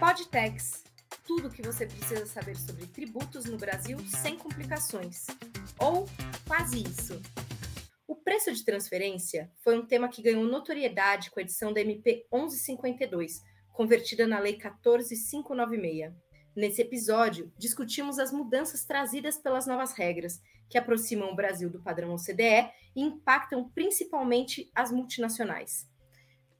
Podtex. Tudo o que você precisa saber sobre tributos no Brasil sem complicações. Ou quase isso. O preço de transferência foi um tema que ganhou notoriedade com a edição da MP 1152, convertida na Lei 14596. Nesse episódio, discutimos as mudanças trazidas pelas novas regras, que aproximam o Brasil do padrão OCDE e impactam principalmente as multinacionais.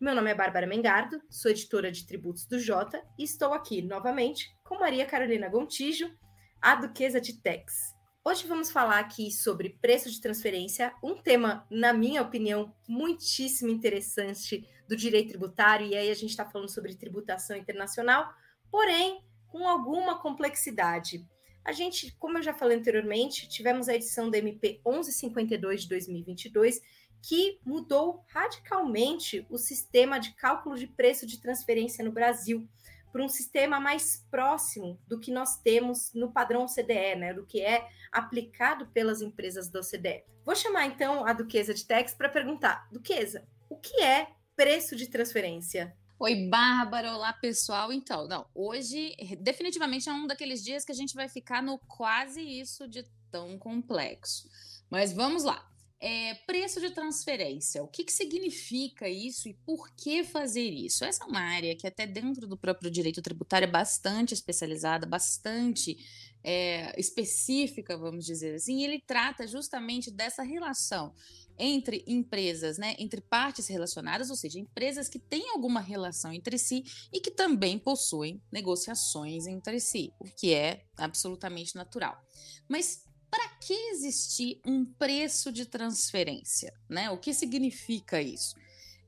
Meu nome é Bárbara Mengardo, sou editora de tributos do Jota e estou aqui novamente com Maria Carolina Gontijo, a Duquesa de Tex. Hoje vamos falar aqui sobre preço de transferência, um tema, na minha opinião, muitíssimo interessante do direito tributário, e aí a gente está falando sobre tributação internacional, porém com alguma complexidade. A gente, como eu já falei anteriormente, tivemos a edição da MP 1152 de 2022, que mudou radicalmente o sistema de cálculo de preço de transferência no Brasil para um sistema mais próximo do que nós temos no padrão OCDE, né, do que é aplicado pelas empresas da OCDE. Vou chamar então a Duquesa de Tex para perguntar: Duquesa, o que é preço de transferência? Oi, Bárbara, olá pessoal. Então, não, hoje definitivamente é um daqueles dias que a gente vai ficar no quase isso de tão complexo. Mas vamos lá. É, preço de transferência, o que, que significa isso e por que fazer isso? Essa é uma área que, até dentro do próprio direito tributário, é bastante especializada, bastante é, específica, vamos dizer assim, e ele trata justamente dessa relação entre empresas, né, entre partes relacionadas, ou seja, empresas que têm alguma relação entre si e que também possuem negociações entre si, o que é absolutamente natural. Mas para que existir um preço de transferência? Né? O que significa isso?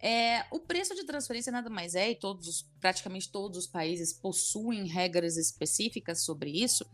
É, o preço de transferência nada mais é, e todos, praticamente todos os países possuem regras específicas sobre isso,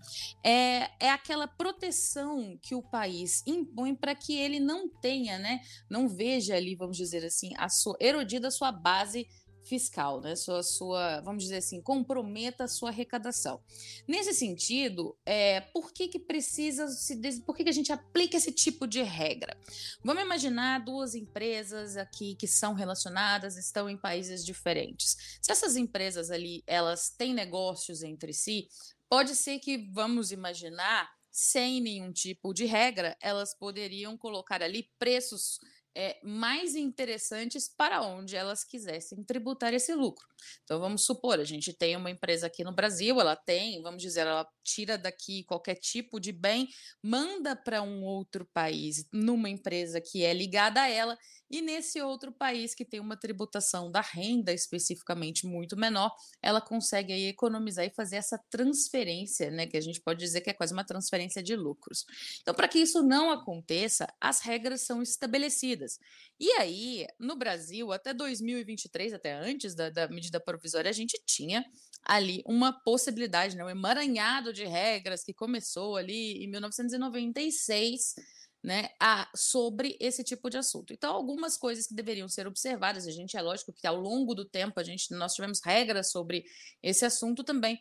é, é aquela proteção que o país impõe para que ele não tenha, né, não veja ali, vamos dizer assim, a sua erodida a sua base fiscal, né? Sua, sua, vamos dizer assim, comprometa a sua arrecadação. Nesse sentido, é, por que, que precisa se por que, que a gente aplica esse tipo de regra? Vamos imaginar duas empresas aqui que são relacionadas, estão em países diferentes. Se essas empresas ali elas têm negócios entre si, pode ser que vamos imaginar sem nenhum tipo de regra, elas poderiam colocar ali preços é, mais interessantes para onde elas quisessem tributar esse lucro. Então, vamos supor, a gente tem uma empresa aqui no Brasil, ela tem, vamos dizer, ela tira daqui qualquer tipo de bem, manda para um outro país, numa empresa que é ligada a ela, e nesse outro país que tem uma tributação da renda especificamente muito menor, ela consegue aí economizar e fazer essa transferência, né, que a gente pode dizer que é quase uma transferência de lucros. Então, para que isso não aconteça, as regras são estabelecidas. E aí, no Brasil, até 2023, até antes da, da medida provisória, a gente tinha ali uma possibilidade, né, um emaranhado de regras que começou ali em 1996 né, a, sobre esse tipo de assunto. Então, algumas coisas que deveriam ser observadas, a gente é lógico que ao longo do tempo a gente nós tivemos regras sobre esse assunto também.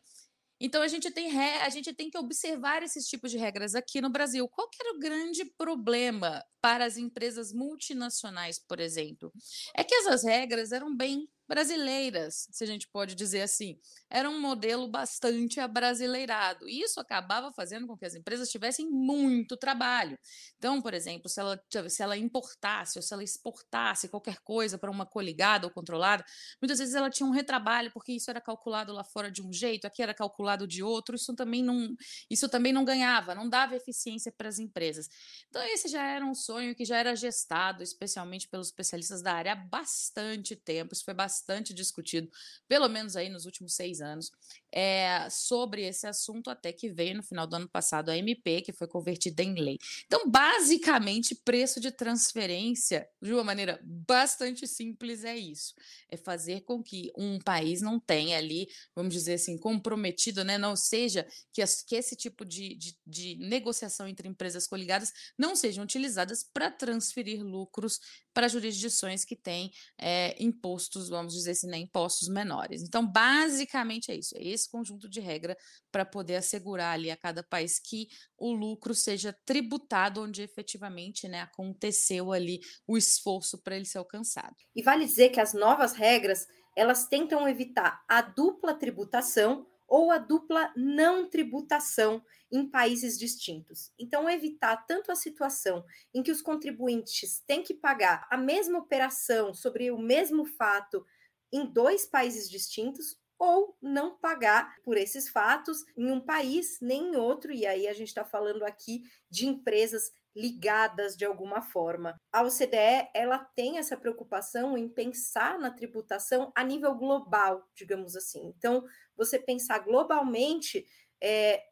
Então a gente tem re... a gente tem que observar esses tipos de regras aqui no Brasil. Qual que era o grande problema para as empresas multinacionais, por exemplo? É que essas regras eram bem brasileiras, se a gente pode dizer assim. Era um modelo bastante abrasileirado. E isso acabava fazendo com que as empresas tivessem muito trabalho. Então, por exemplo, se ela, se ela importasse ou se ela exportasse qualquer coisa para uma coligada ou controlada, muitas vezes ela tinha um retrabalho, porque isso era calculado lá fora de um jeito, aqui era calculado de outro, isso também não, isso também não ganhava, não dava eficiência para as empresas. Então, esse já era um sonho que já era gestado, especialmente pelos especialistas da área, há bastante tempo. Isso foi bastante bastante discutido, pelo menos aí nos últimos seis anos, é, sobre esse assunto, até que veio no final do ano passado a MP, que foi convertida em lei. Então, basicamente, preço de transferência, de uma maneira bastante simples, é isso: é fazer com que um país não tenha ali, vamos dizer assim, comprometido, né? Não seja que, as, que esse tipo de, de, de negociação entre empresas coligadas não sejam utilizadas para transferir lucros para jurisdições que têm é, impostos, vamos dizer assim, né, impostos menores. Então, basicamente é isso, é conjunto de regra para poder assegurar ali a cada país que o lucro seja tributado onde efetivamente né, aconteceu ali o esforço para ele ser alcançado. E vale dizer que as novas regras elas tentam evitar a dupla tributação ou a dupla não tributação em países distintos. Então, evitar tanto a situação em que os contribuintes têm que pagar a mesma operação sobre o mesmo fato em dois países distintos, ou não pagar por esses fatos em um país nem em outro. E aí a gente está falando aqui de empresas ligadas de alguma forma. A OCDE ela tem essa preocupação em pensar na tributação a nível global, digamos assim. Então, você pensar globalmente é,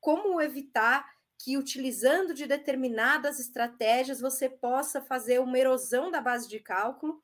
como evitar que, utilizando de determinadas estratégias, você possa fazer uma erosão da base de cálculo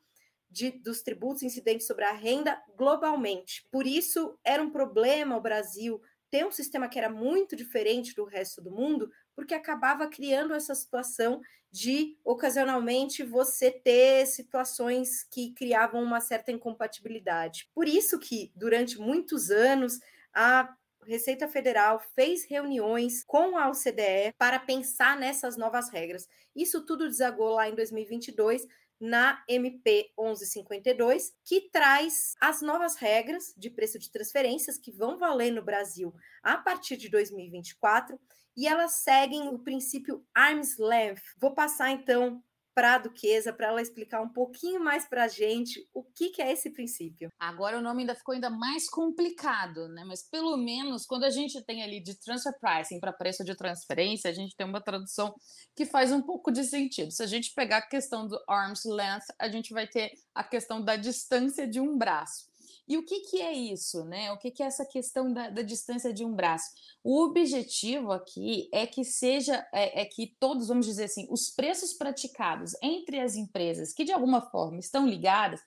de, dos tributos incidentes sobre a renda globalmente. Por isso, era um problema o Brasil ter um sistema que era muito diferente do resto do mundo, porque acabava criando essa situação de, ocasionalmente, você ter situações que criavam uma certa incompatibilidade. Por isso que, durante muitos anos, a Receita Federal fez reuniões com a OCDE para pensar nessas novas regras. Isso tudo desagou lá em 2022 na MP 1152, que traz as novas regras de preço de transferências que vão valer no Brasil a partir de 2024 e elas seguem o princípio arm's length. Vou passar então para a Duquesa para ela explicar um pouquinho mais para a gente o que, que, é esse princípio. Agora o nome ainda ficou ainda mais complicado, né? Mas pelo menos quando a gente tem ali de transfer pricing para preço de transferência, a gente tem uma tradução que faz um pouco de sentido. Se a gente pegar a questão do arm's length, a gente vai ter a questão da distância de um braço. E o que, que é isso, né? O que, que é essa questão da, da distância de um braço? O objetivo aqui é que seja, é, é, que todos, vamos dizer assim, os preços praticados entre as empresas que de alguma forma estão ligadas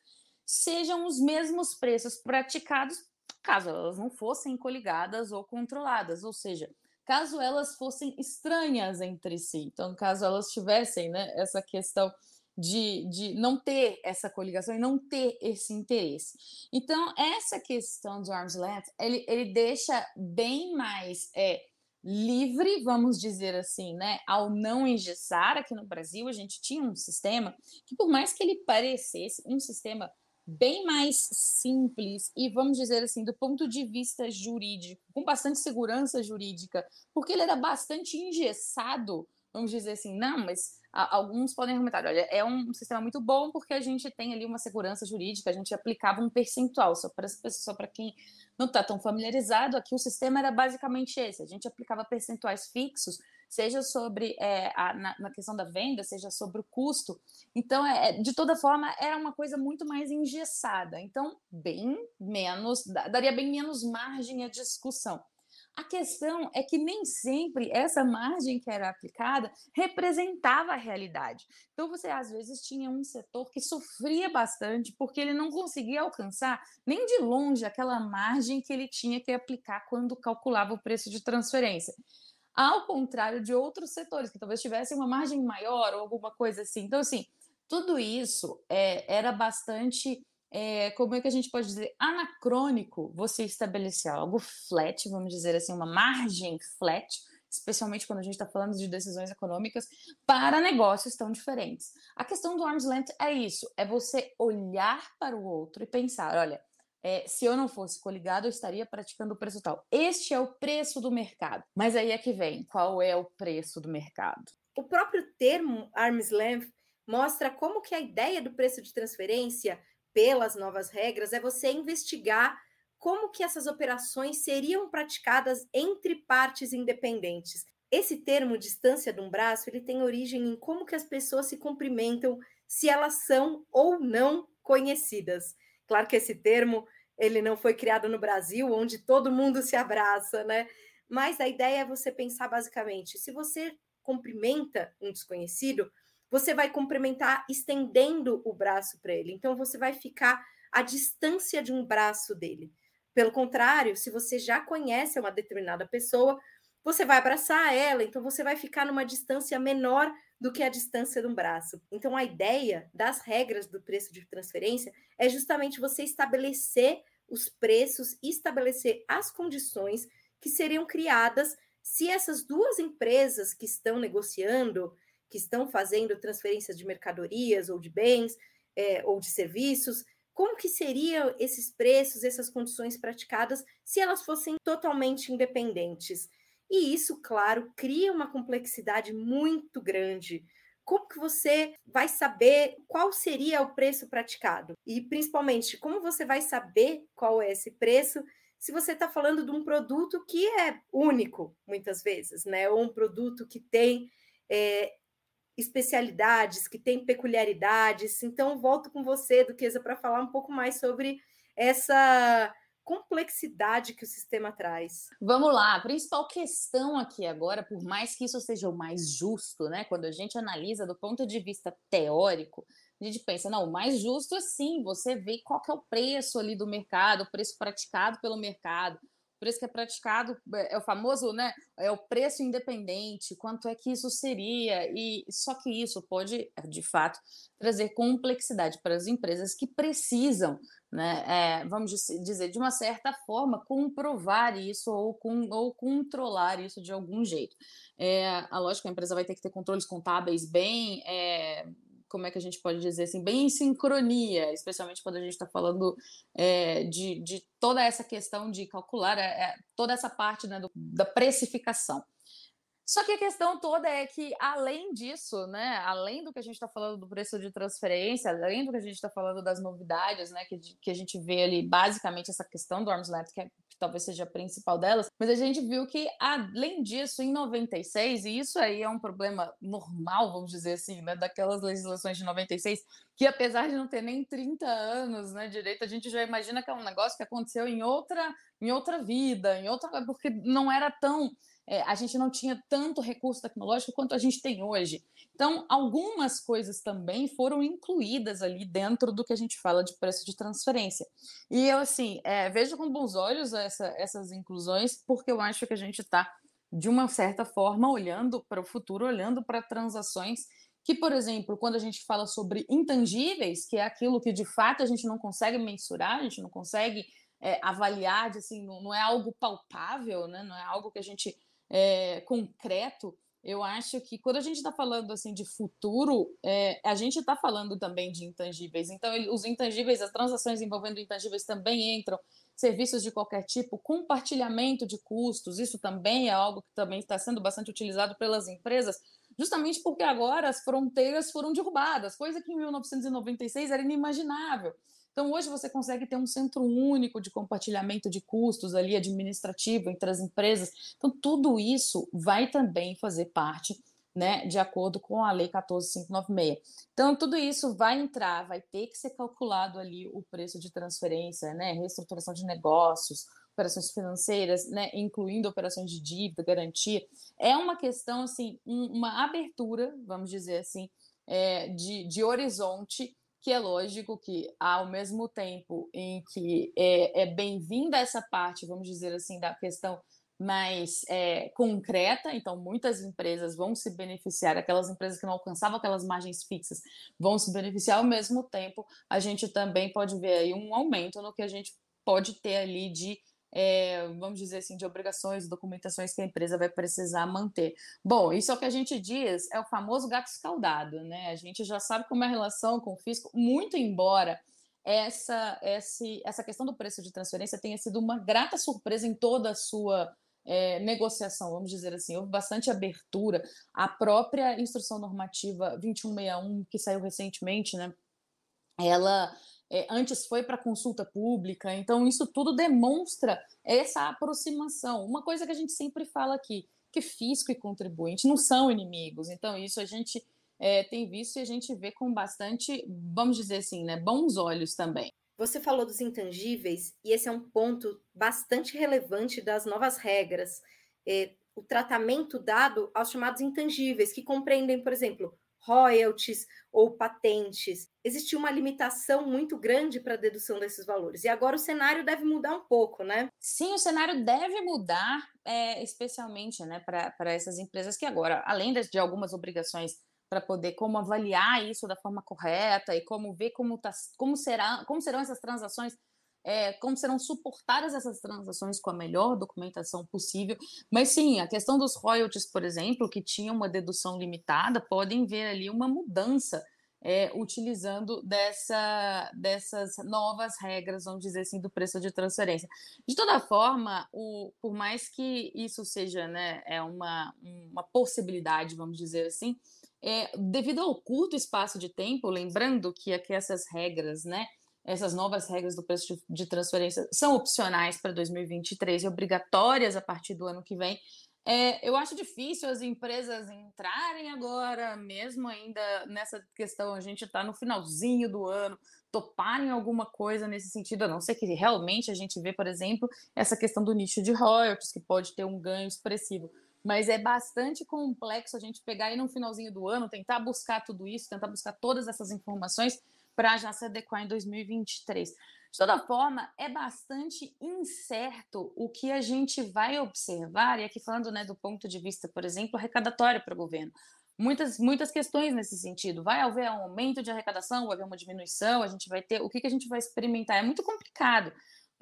sejam os mesmos preços praticados caso elas não fossem coligadas ou controladas, ou seja, caso elas fossem estranhas entre si. Então, caso elas tivessem né, essa questão de, de não ter essa coligação e não ter esse interesse. Então, essa questão do arm's length, ele, ele deixa bem mais é, livre, vamos dizer assim, né, ao não engessar. Aqui no Brasil, a gente tinha um sistema que, por mais que ele parecesse um sistema bem mais simples e, vamos dizer assim, do ponto de vista jurídico, com bastante segurança jurídica, porque ele era bastante engessado, vamos dizer assim, não, mas alguns podem argumentar, olha, é um sistema muito bom porque a gente tem ali uma segurança jurídica, a gente aplicava um percentual, só para só para quem não está tão familiarizado, aqui o sistema era basicamente esse, a gente aplicava percentuais fixos, seja sobre é, a, na, na, questão da venda, seja sobre o custo, então, é, é, de toda forma, era uma coisa muito mais engessada, então, bem menos, daria bem menos margem à discussão. A questão é que nem sempre essa margem que era aplicada representava a realidade. Então, você às vezes tinha um setor que sofria bastante porque ele não conseguia alcançar nem de longe aquela margem que ele tinha que aplicar quando calculava o preço de transferência. Ao contrário de outros setores que talvez tivessem uma margem maior ou alguma coisa assim. Então, assim, tudo isso é, era bastante é, como é que a gente pode dizer, anacrônico você estabelecer algo flat, vamos dizer assim, uma margem flat, especialmente quando a gente está falando de decisões econômicas, para negócios tão diferentes. A questão do arm's length é isso, é você olhar para o outro e pensar, olha, é, se eu não fosse coligado, eu estaria praticando o preço tal. Este é o preço do mercado. Mas aí é que vem, qual é o preço do mercado? O próprio termo arm's length mostra como que a ideia do preço de transferência pelas novas regras é você investigar como que essas operações seriam praticadas entre partes independentes. Esse termo distância de um braço, ele tem origem em como que as pessoas se cumprimentam, se elas são ou não conhecidas. Claro que esse termo ele não foi criado no Brasil, onde todo mundo se abraça, né? Mas a ideia é você pensar basicamente, se você cumprimenta um desconhecido, você vai cumprimentar estendendo o braço para ele. Então, você vai ficar à distância de um braço dele. Pelo contrário, se você já conhece uma determinada pessoa, você vai abraçar ela, então você vai ficar numa distância menor do que a distância de um braço. Então, a ideia das regras do preço de transferência é justamente você estabelecer os preços, estabelecer as condições que seriam criadas se essas duas empresas que estão negociando que estão fazendo transferências de mercadorias ou de bens é, ou de serviços como que seriam esses preços, essas condições praticadas se elas fossem totalmente independentes? E isso, claro, cria uma complexidade muito grande. Como que você vai saber qual seria o preço praticado? E principalmente, como você vai saber qual é esse preço se você está falando de um produto que é único, muitas vezes, né? Ou um produto que tem é, especialidades, que tem peculiaridades. Então, volto com você, Duquesa, para falar um pouco mais sobre essa complexidade que o sistema traz. Vamos lá, a principal questão aqui agora, por mais que isso seja o mais justo, né? Quando a gente analisa do ponto de vista teórico, a gente pensa, não, o mais justo é sim, você vê qual que é o preço ali do mercado, o preço praticado pelo mercado, preço que é praticado é, é o famoso, né? É o preço independente, quanto é que isso seria, e só que isso pode, de fato, trazer complexidade para as empresas que precisam, né? É, vamos dizer, de uma certa forma, comprovar isso ou, com, ou controlar isso de algum jeito. É, a lógica, a empresa vai ter que ter controles contábeis bem é, como é que a gente pode dizer assim, bem em sincronia, especialmente quando a gente está falando é, de, de, toda essa questão de calcular é, toda essa parte né, do, da precificação. Só que a questão toda é que, além disso, né, além do que a gente está falando do preço de transferência, além do que a gente está falando das novidades, né, que, que a gente vê ali, basicamente, essa questão do arm's length, que é talvez seja a principal delas, mas a gente viu que, além disso, em 96, e isso aí é um problema normal, vamos dizer assim, né, daquelas legislações de 96, que apesar de não ter nem 30 anos né, direito, a gente já imagina que é um negócio que aconteceu em outra, em outra vida, em outra, porque não era tão é, a gente não tinha tanto recurso tecnológico quanto a gente tem hoje. Então, algumas coisas também foram incluídas ali dentro do que a gente fala de preço de transferência. E eu, assim, é, vejo com bons olhos essa, essas inclusões, porque eu acho que a gente está, de uma certa forma, olhando para o futuro, olhando para transações que, por exemplo, quando a gente fala sobre intangíveis, que é aquilo que de fato a gente não consegue mensurar, a gente não consegue é, avaliar, assim, não, não, é algo palpável, né? não é algo que a gente é, concreto, eu acho que quando a gente está falando assim de futuro, é, a gente está falando também de intangíveis. Então, os intangíveis, as transações envolvendo intangíveis também entram, serviços de qualquer tipo, compartilhamento de custos, isso também é algo que também está sendo bastante utilizado pelas empresas, justamente porque agora as fronteiras foram derrubadas, coisa que em 1996 era inimaginável. Então, hoje você consegue ter um centro único de compartilhamento de custos ali administrativo entre as empresas. Então, tudo isso vai também fazer parte, né, de acordo com a Lei 14596. Então, tudo isso vai entrar, vai ter que ser calculado ali o preço de transferência, né, reestruturação de negócios, operações financeiras, né, incluindo operações de dívida, garantia. É uma questão, assim, um, uma abertura, vamos dizer assim, é, de, de horizonte que é lógico que, ao mesmo tempo em que é, é bem-vinda essa parte, vamos dizer assim, da questão mais é, concreta, então muitas empresas vão se beneficiar, aquelas empresas que não alcançavam aquelas margens fixas vão se beneficiar, ao mesmo tempo a gente também pode ver aí um aumento no que a gente pode ter ali de é, vamos dizer assim, de obrigações, documentações que a empresa vai precisar manter. Bom, isso é o que a gente diz, é o famoso gato escaldado, né? A gente já sabe como é a relação com o fisco, muito embora essa, esse, essa questão do preço de transferência tenha sido uma grata surpresa em toda a sua é, negociação, vamos dizer assim, houve bastante abertura. A própria instrução normativa 2161, que saiu recentemente, né? Ela é, antes foi para consulta pública, então isso tudo demonstra essa aproximação. Uma coisa que a gente sempre fala aqui, que fisco e contribuinte não são inimigos, então isso a gente é, tem visto e a gente vê com bastante, vamos dizer assim, né, bons olhos também. Você falou dos intangíveis, e esse é um ponto bastante relevante das novas regras. É, o tratamento dado aos chamados intangíveis, que compreendem, por exemplo, royalties ou patentes. Existia uma limitação muito grande para a dedução desses valores. E agora o cenário deve mudar um pouco, né? Sim, o cenário deve mudar, é, especialmente né, para essas empresas que agora, além de, algumas obrigações para poder como avaliar isso da forma correta e como ver como, tá, como, será, como serão essas transações é, como serão suportadas essas transações com a melhor documentação possível. Mas sim, a questão dos royalties, por exemplo, que tinham uma dedução limitada, podem ver ali uma mudança é, utilizando dessa, dessas novas regras, vamos dizer assim, do preço de transferência. De toda forma, o, por mais que isso seja né, é uma, uma possibilidade, vamos dizer assim, é, devido ao curto espaço de tempo, lembrando que aqui essas regras, né, essas novas regras do preço de, transferência são opcionais para 2023 e obrigatórias a partir do ano que vem, é, eu acho difícil as empresas entrarem agora, mesmo ainda nessa questão, a gente está no finalzinho do ano, toparem alguma coisa nesse sentido, a não ser que realmente a gente vê, por exemplo, essa questão do nicho de royalties, que pode ter um ganho expressivo. Mas é bastante complexo a gente pegar aí no finalzinho do ano, tentar buscar tudo isso, tentar buscar todas essas informações para já se adequar em 2023. De toda forma, é bastante incerto o que a gente vai observar, e aqui falando né, do ponto de vista, por exemplo, arrecadatório para o governo. Muitas, muitas questões nesse sentido. Vai haver um aumento de arrecadação, vai haver uma diminuição, a gente vai ter. O que, que a gente vai experimentar? É muito complicado,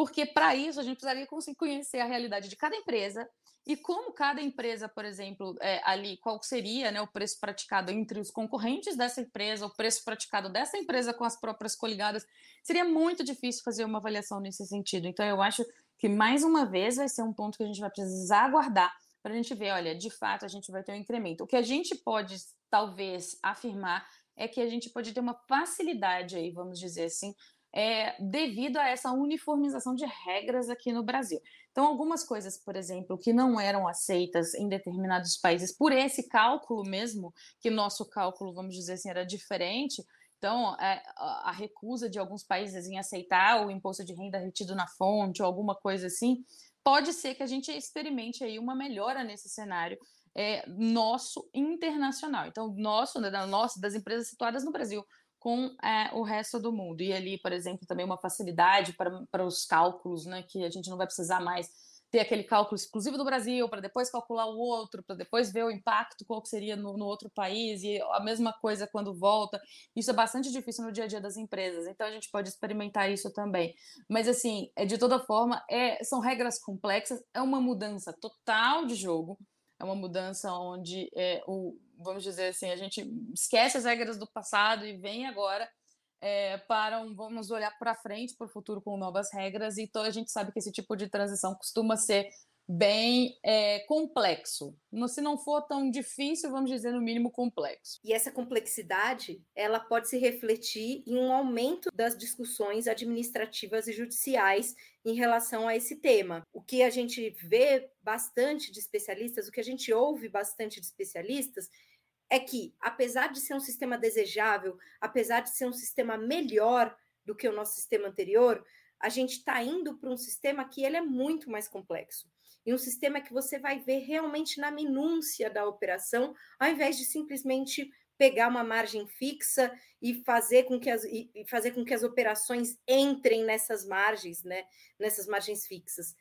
porque para isso a gente precisaria conseguir conhecer a realidade de cada empresa, e como cada empresa, por exemplo, é, ali, qual seria né, o preço praticado entre os concorrentes dessa empresa, o preço praticado dessa empresa com as próprias coligadas, seria muito difícil fazer uma avaliação nesse sentido. Então, eu acho que, mais uma vez, vai ser um ponto que a gente vai precisar aguardar para a gente ver, olha, de fato, a gente vai ter um incremento. O que a gente pode, talvez, afirmar é que a gente pode ter uma facilidade aí, vamos dizer assim, é, devido a essa uniformização de regras aqui no Brasil. Então, algumas coisas, por exemplo, que não eram aceitas em determinados países por esse cálculo mesmo, que nosso cálculo, vamos dizer assim, era diferente. Então, é, a recusa de alguns países em aceitar o imposto de renda retido na fonte ou alguma coisa assim, pode ser que a gente experimente aí uma melhora nesse cenário é, nosso internacional. Então, nosso, né, da nossa, das empresas situadas no Brasil, com é, o resto do mundo. E ali, por exemplo, também uma facilidade para, para os cálculos, né, que a gente não vai precisar mais ter aquele cálculo exclusivo do Brasil para depois calcular o outro, para depois ver o impacto, qual seria no, no, outro país, e a mesma coisa quando volta. Isso é bastante difícil no dia a dia das empresas, então a gente pode experimentar isso também. Mas, assim, é, de toda forma, é, são regras complexas, é uma mudança total de jogo, é uma mudança onde é, o, vamos dizer assim, a gente esquece as regras do passado e vem agora é, para um, vamos olhar para frente, para o futuro com novas regras, e toda a gente sabe que esse tipo de transição costuma ser bem é, complexo. Se não for tão difícil, vamos dizer, no mínimo complexo. E essa complexidade, ela pode se refletir em um aumento das discussões administrativas e judiciais em relação a esse tema. O que a gente vê bastante de especialistas, o que a gente ouve bastante de especialistas, é que, apesar de ser um sistema desejável, apesar de ser um sistema melhor do que o nosso sistema anterior, a gente está indo para um sistema que ele é muito mais complexo. E um sistema que você vai ver realmente na minúcia da operação, ao invés de simplesmente pegar uma margem fixa e fazer com que as, e fazer com que as operações entrem nessas margens, né? nessas margens fixas.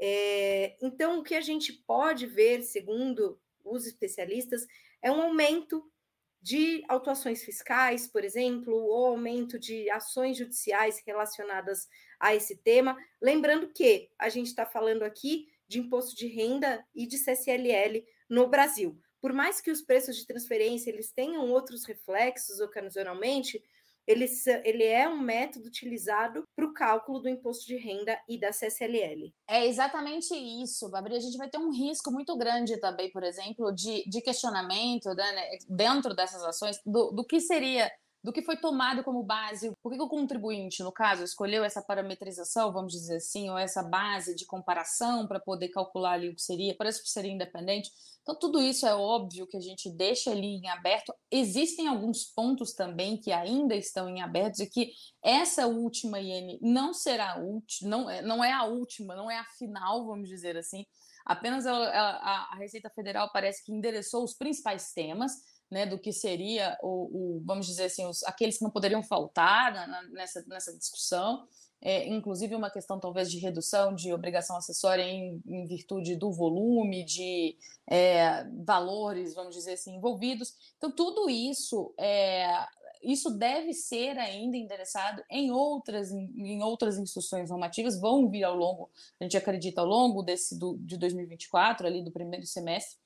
É, então, o que a gente pode ver, segundo os especialistas, é um aumento de autuações fiscais, por exemplo, ou aumento de ações judiciais relacionadas a esse tema. Lembrando que a gente está falando aqui de imposto de renda e de CSLL no Brasil. Por mais que os preços de transferência eles tenham outros reflexos ocasionalmente, ele, ele é um método utilizado para o cálculo do imposto de renda e da CSLL. É exatamente isso, Babri. A gente vai ter um risco muito grande também, por exemplo, de, de questionamento né, dentro dessas ações do, do que seria do que foi tomado como base, por que o contribuinte, no caso, escolheu essa parametrização, vamos dizer assim, ou essa base de comparação para poder calcular ali o que seria, parece que seria independente. Então, tudo isso é óbvio que a gente deixa ali em aberto. Existem alguns pontos também que ainda estão em aberto e que essa última IN não será última, não, é, não é a última, não é a final, vamos dizer assim. Apenas a, a, a Receita Federal parece que endereçou os principais temas né, do que seria o, o, vamos dizer assim, os, aqueles que não poderiam faltar na, nessa, nessa discussão, é, inclusive uma questão talvez de redução de obrigação acessória em, em virtude do volume de é, valores, vamos dizer assim, envolvidos. Então, tudo isso é, isso deve ser ainda endereçado em outras, em outras instruções normativas, vão vir ao longo, a gente acredita, ao longo desse do, de 2024, ali do primeiro semestre,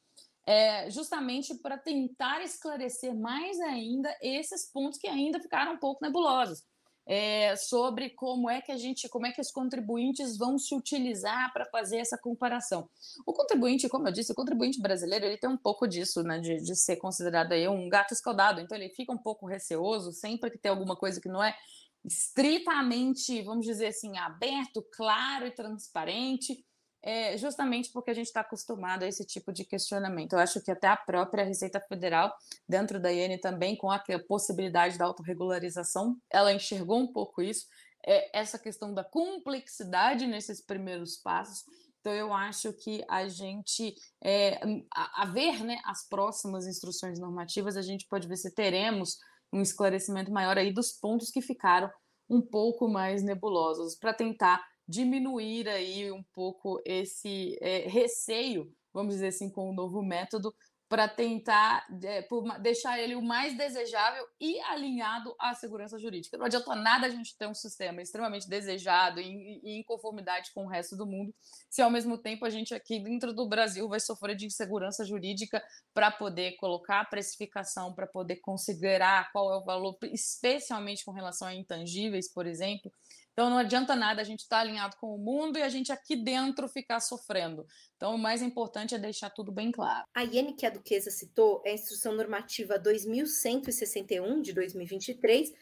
é, justamente para tentar esclarecer mais ainda esses pontos que ainda ficaram um pouco nebulosos. É, sobre como é que a gente, como é que os contribuintes vão se utilizar para fazer essa comparação. O contribuinte, como eu disse, o contribuinte brasileiro ele tem um pouco disso, né, de, de ser considerado aí um gato escaldado, então ele fica um pouco receoso sempre que tem alguma coisa que não é estritamente, vamos dizer assim, aberto, claro e transparente é, justamente porque a gente está acostumado a esse tipo de questionamento. Eu acho que até a própria Receita Federal, dentro da IN também, com a possibilidade da autorregularização, ela enxergou um pouco isso, é, essa questão da complexidade nesses primeiros passos. Então, eu acho que a gente, é, a, a ver né, as próximas instruções normativas, a gente pode ver se teremos um esclarecimento maior aí dos pontos que ficaram um pouco mais nebulosos, para tentar diminuir aí um pouco esse é, receio, vamos dizer assim, com o novo método, para tentar é, deixar ele o mais desejável e alinhado à segurança jurídica. Não adianta nada a gente ter um sistema extremamente desejado e, e em conformidade com o resto do mundo, se ao mesmo tempo a gente aqui dentro do Brasil vai sofrer de insegurança jurídica para poder colocar a precificação, para poder considerar qual é o valor, especialmente com relação a intangíveis, por exemplo. Então não adianta nada a gente estar tá alinhado com o mundo e a gente aqui dentro ficar sofrendo. Então o mais importante é deixar tudo bem claro. A IN que a Duquesa citou é a Instrução Normativa 2161 de 2023,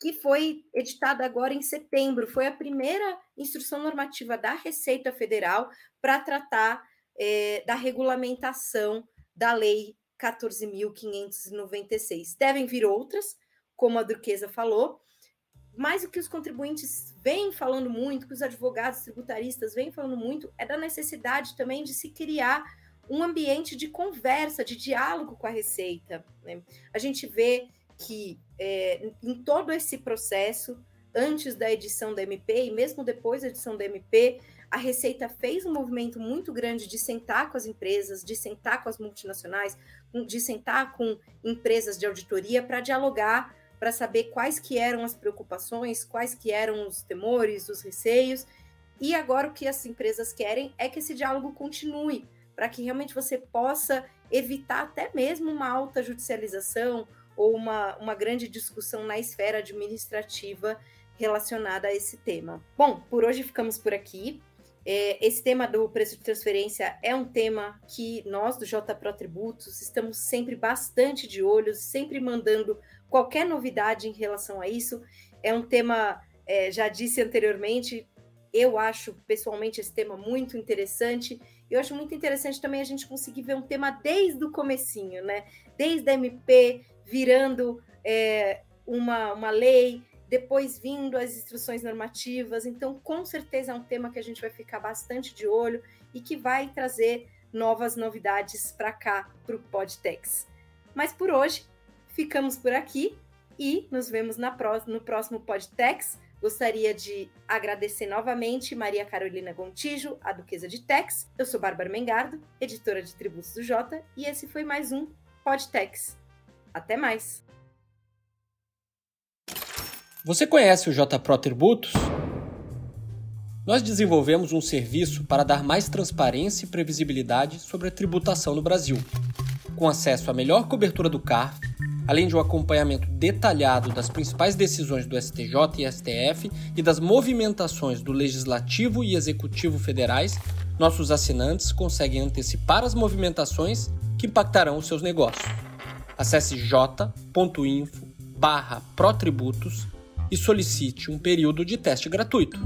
que foi editada agora em setembro. Foi a primeira instrução normativa da Receita Federal para tratar é, da regulamentação da Lei 14.596. Devem vir outras, como a Duquesa falou, mas o que os contribuintes vêm falando muito, que os advogados tributaristas vêm falando muito, é da necessidade também de se criar um ambiente de conversa, de diálogo com a Receita. Né? A gente vê que é, em todo esse processo, antes da edição da MP e mesmo depois da edição da MP, a Receita fez um movimento muito grande de sentar com as empresas, de sentar com as multinacionais, de sentar com empresas de auditoria para dialogar para saber quais que eram as preocupações, quais que eram os temores, os receios. E agora o que as empresas querem é que esse diálogo continue, para que realmente você possa evitar até mesmo uma alta judicialização ou uma, uma grande discussão na esfera administrativa relacionada a esse tema. Bom, por hoje ficamos por aqui. É, esse tema do preço de transferência é um tema que nós do JPro Tributos estamos sempre bastante de olho, sempre mandando qualquer novidade em relação a isso. É um tema, é, já disse anteriormente, eu acho pessoalmente esse tema muito interessante. Eu acho muito interessante também a gente conseguir ver um tema desde o comecinho, né? Desde a MP virando é, uma, uma lei, depois vindo as instruções normativas. Então, com certeza é um tema que a gente vai ficar bastante de olho e que vai trazer novas novidades para cá, para o Podtex. Mas por hoje ficamos por aqui e nos vemos pró no próximo Podtex. Gostaria de agradecer novamente Maria Carolina Gontijo, a Duquesa de Tex. Eu sou Bárbara Mengardo, editora de Tributos do Jota, e esse foi mais um Podtex. Até mais! Você conhece o JPro Tributos? Nós desenvolvemos um serviço para dar mais transparência e previsibilidade sobre a tributação no Brasil, com acesso à melhor cobertura do CARF além de um acompanhamento detalhado das principais decisões do STJ e STF e das movimentações do Legislativo e Executivo federais, nossos assinantes conseguem antecipar as movimentações que impactarão os seus negócios. Acesse j.info/protributos e solicite um período de teste gratuito.